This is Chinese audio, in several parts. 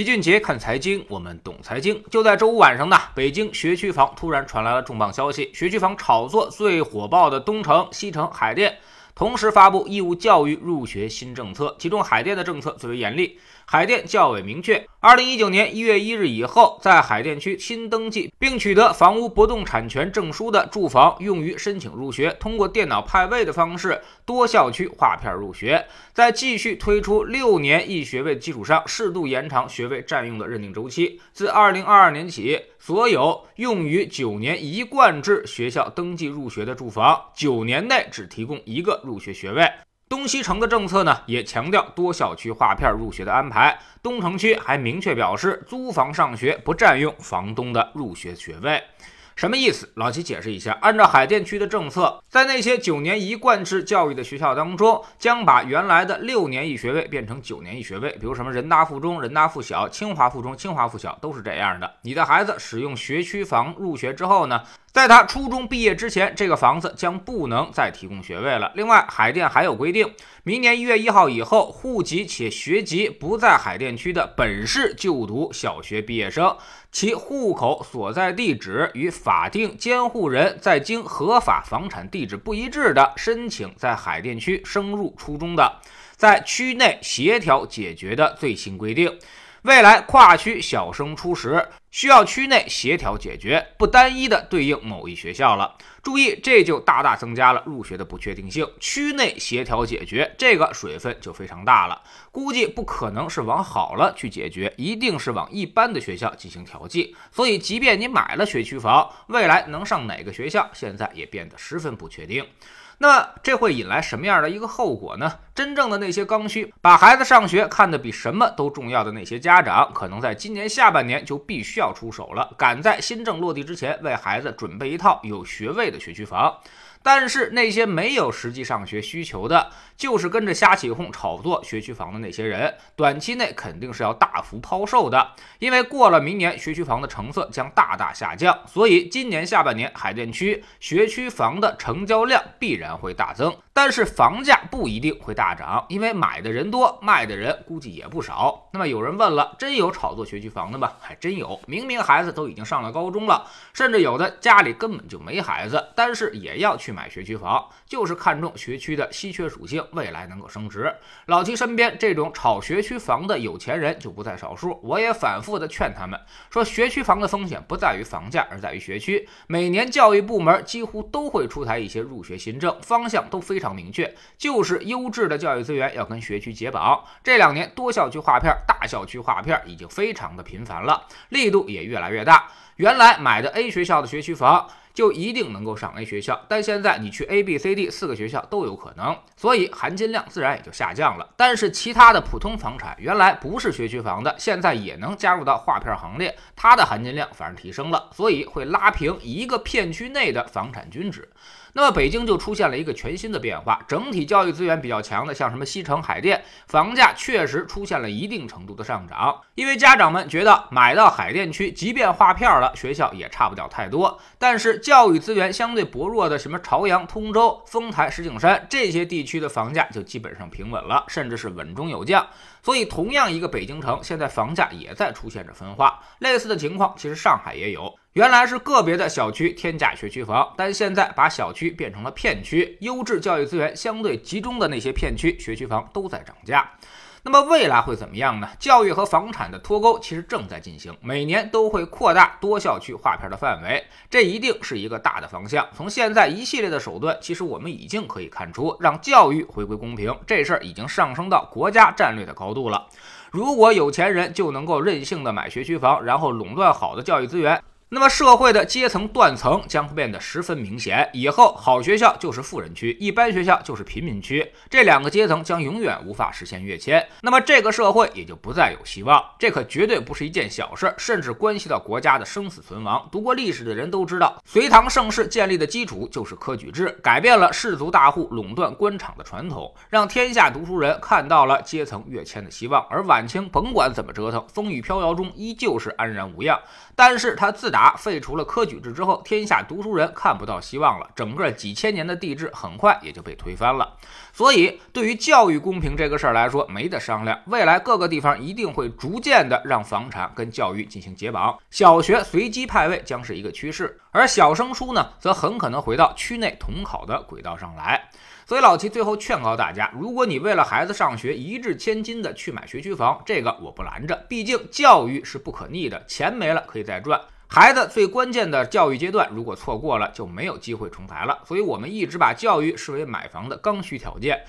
齐俊杰看财经，我们懂财经。就在周五晚上呢，北京学区房突然传来了重磅消息：学区房炒作最火爆的东城、西城、海淀，同时发布义务教育入学新政策，其中海淀的政策最为严厉。海淀教委明确，二零一九年一月一日以后，在海淀区新登记并取得房屋不动产权证书的住房，用于申请入学，通过电脑派位的方式多校区划片入学。在继续推出六年一学位的基础上，适度延长学位占用的认定周期。自二零二二年起，所有用于九年一贯制学校登记入学的住房，九年内只提供一个入学学位。东西城的政策呢，也强调多校区划片入学的安排。东城区还明确表示，租房上学不占用房东的入学学位。什么意思？老齐解释一下。按照海淀区的政策，在那些九年一贯制教育的学校当中，将把原来的六年一学位变成九年一学位。比如什么人大附中、人大附小、清华附中、清华附小都是这样的。你的孩子使用学区房入学之后呢？在他初中毕业之前，这个房子将不能再提供学位了。另外，海淀还有规定，明年一月一号以后，户籍且学籍不在海淀区的本市就读小学毕业生，其户口所在地址与法定监护人在京合法房产地址不一致的，申请在海淀区升入初中的，在区内协调解决的最新规定。未来跨区小升初时，需要区内协调解决，不单一的对应某一学校了。注意，这就大大增加了入学的不确定性。区内协调解决，这个水分就非常大了。估计不可能是往好了去解决，一定是往一般的学校进行调剂。所以，即便你买了学区房，未来能上哪个学校，现在也变得十分不确定。那这会引来什么样的一个后果呢？真正的那些刚需把孩子上学看得比什么都重要的那些家长，可能在今年下半年就必须要出手了，赶在新政落地之前，为孩子准备一套有学位的学区房。但是那些没有实际上学需求的，就是跟着瞎起哄炒作学区房的那些人，短期内肯定是要大幅抛售的，因为过了明年学区房的成色将大大下降，所以今年下半年海淀区学区房的成交量必然会大增。但是房价不一定会大涨，因为买的人多，卖的人估计也不少。那么有人问了，真有炒作学区房的吗？还真有，明明孩子都已经上了高中了，甚至有的家里根本就没孩子，但是也要去去买学区房，就是看中学区的稀缺属性，未来能够升值。老齐身边这种炒学区房的有钱人就不在少数，我也反复的劝他们说，学区房的风险不在于房价，而在于学区。每年教育部门几乎都会出台一些入学新政，方向都非常。明确就是优质的教育资源要跟学区解绑。这两年多校区划片、大校区划片已经非常的频繁了，力度也越来越大。原来买的 A 学校的学区房。就一定能够上 A 学校，但现在你去 A、B、C、D 四个学校都有可能，所以含金量自然也就下降了。但是其他的普通房产原来不是学区房的，现在也能加入到划片行列，它的含金量反而提升了，所以会拉平一个片区内的房产均值。那么北京就出现了一个全新的变化，整体教育资源比较强的，像什么西城、海淀，房价确实出现了一定程度的上涨，因为家长们觉得买到海淀区，即便划片了，学校也差不了太多，但是。教育资源相对薄弱的什么朝阳、通州、丰台、石景山这些地区的房价就基本上平稳了，甚至是稳中有降。所以，同样一个北京城，现在房价也在出现着分化。类似的情况，其实上海也有。原来是个别的小区天价学区房，但现在把小区变成了片区，优质教育资源相对集中的那些片区学区房都在涨价。那么未来会怎么样呢？教育和房产的脱钩其实正在进行，每年都会扩大多校区划片的范围，这一定是一个大的方向。从现在一系列的手段，其实我们已经可以看出，让教育回归公平这事儿已经上升到国家战略的高度了。如果有钱人就能够任性的买学区房，然后垄断好的教育资源。那么社会的阶层断层将会变得十分明显，以后好学校就是富人区，一般学校就是贫民区，这两个阶层将永远无法实现跃迁，那么这个社会也就不再有希望。这可绝对不是一件小事，甚至关系到国家的生死存亡。读过历史的人都知道，隋唐盛世建立的基础就是科举制，改变了士族大户垄断官场的传统，让天下读书人看到了阶层跃迁的希望。而晚清甭管怎么折腾，风雨飘摇中依旧是安然无恙，但是他自打废除了科举制之后，天下读书人看不到希望了，整个几千年的帝制很快也就被推翻了。所以，对于教育公平这个事儿来说，没得商量。未来各个地方一定会逐渐的让房产跟教育进行解绑，小学随机派位将是一个趋势，而小升初呢，则很可能回到区内统考的轨道上来。所以老齐最后劝告大家：如果你为了孩子上学一掷千金的去买学区房，这个我不拦着，毕竟教育是不可逆的，钱没了可以再赚。孩子最关键的教育阶段，如果错过了，就没有机会重来了。所以我们一直把教育视为买房的刚需条件。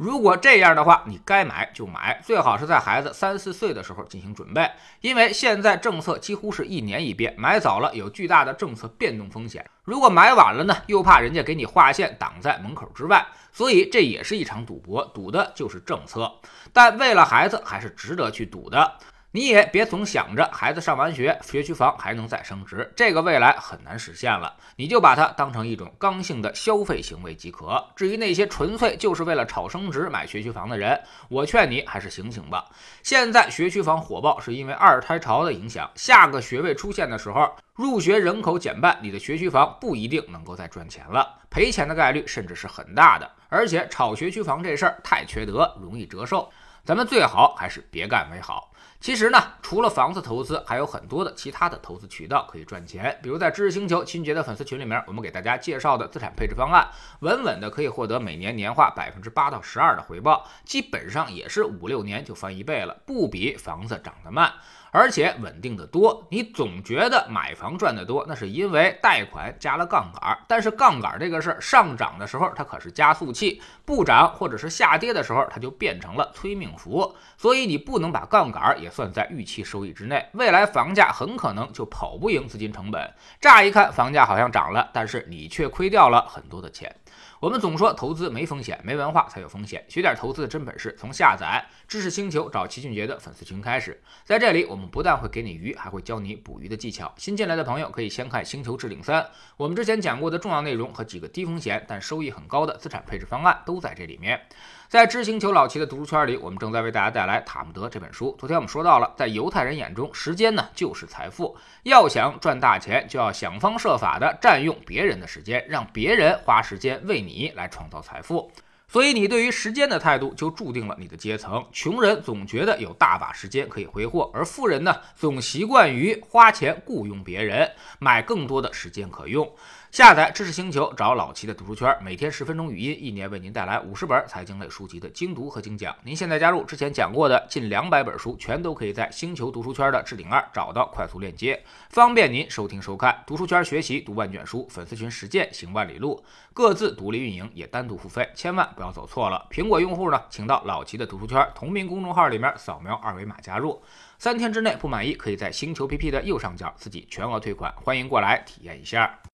如果这样的话，你该买就买，最好是在孩子三四岁的时候进行准备，因为现在政策几乎是一年一变，买早了有巨大的政策变动风险。如果买晚了呢，又怕人家给你划线挡在门口之外，所以这也是一场赌博，赌的就是政策。但为了孩子，还是值得去赌的。你也别总想着孩子上完学，学区房还能再升值，这个未来很难实现了。你就把它当成一种刚性的消费行为即可。至于那些纯粹就是为了炒升值买学区房的人，我劝你还是醒醒吧。现在学区房火爆是因为二胎潮的影响，下个学位出现的时候，入学人口减半，你的学区房不一定能够再赚钱了，赔钱的概率甚至是很大的。而且炒学区房这事儿太缺德，容易折寿，咱们最好还是别干为好。其实呢，除了房子投资，还有很多的其他的投资渠道可以赚钱。比如在知识星球秦杰的粉丝群里面，我们给大家介绍的资产配置方案，稳稳的可以获得每年年化百分之八到十二的回报，基本上也是五六年就翻一倍了，不比房子涨得慢。而且稳定的多，你总觉得买房赚得多，那是因为贷款加了杠杆。但是杠杆这个事儿上涨的时候，它可是加速器；不涨或者是下跌的时候，它就变成了催命符。所以你不能把杠杆也算在预期收益之内。未来房价很可能就跑不赢资金成本。乍一看房价好像涨了，但是你却亏掉了很多的钱。我们总说投资没风险，没文化才有风险。学点投资的真本事，从下载知识星球找齐俊杰的粉丝群开始。在这里，我们不但会给你鱼，还会教你捕鱼的技巧。新进来的朋友可以先看《星球置顶三》，我们之前讲过的重要内容和几个低风险但收益很高的资产配置方案都在这里面。在知星球老齐的读书圈里，我们正在为大家带来《塔木德》这本书。昨天我们说到了，在犹太人眼中，时间呢就是财富，要想赚大钱，就要想方设法的占用别人的时间，让别人花时间为你来创造财富。所以，你对于时间的态度，就注定了你的阶层。穷人总觉得有大把时间可以挥霍，而富人呢，总习惯于花钱雇佣别人，买更多的时间可用。下载知识星球，找老齐的读书圈，每天十分钟语音，一年为您带来五十本财经类书籍的精读和精讲。您现在加入之前讲过的近两百本书，全都可以在星球读书圈的置顶二找到快速链接，方便您收听收看。读书圈学习读万卷书，粉丝群实践行万里路，各自独立运营也单独付费，千万不要走错了。苹果用户呢，请到老齐的读书圈同名公众号里面扫描二维码加入，三天之内不满意，可以在星球 PP 的右上角自己全额退款，欢迎过来体验一下。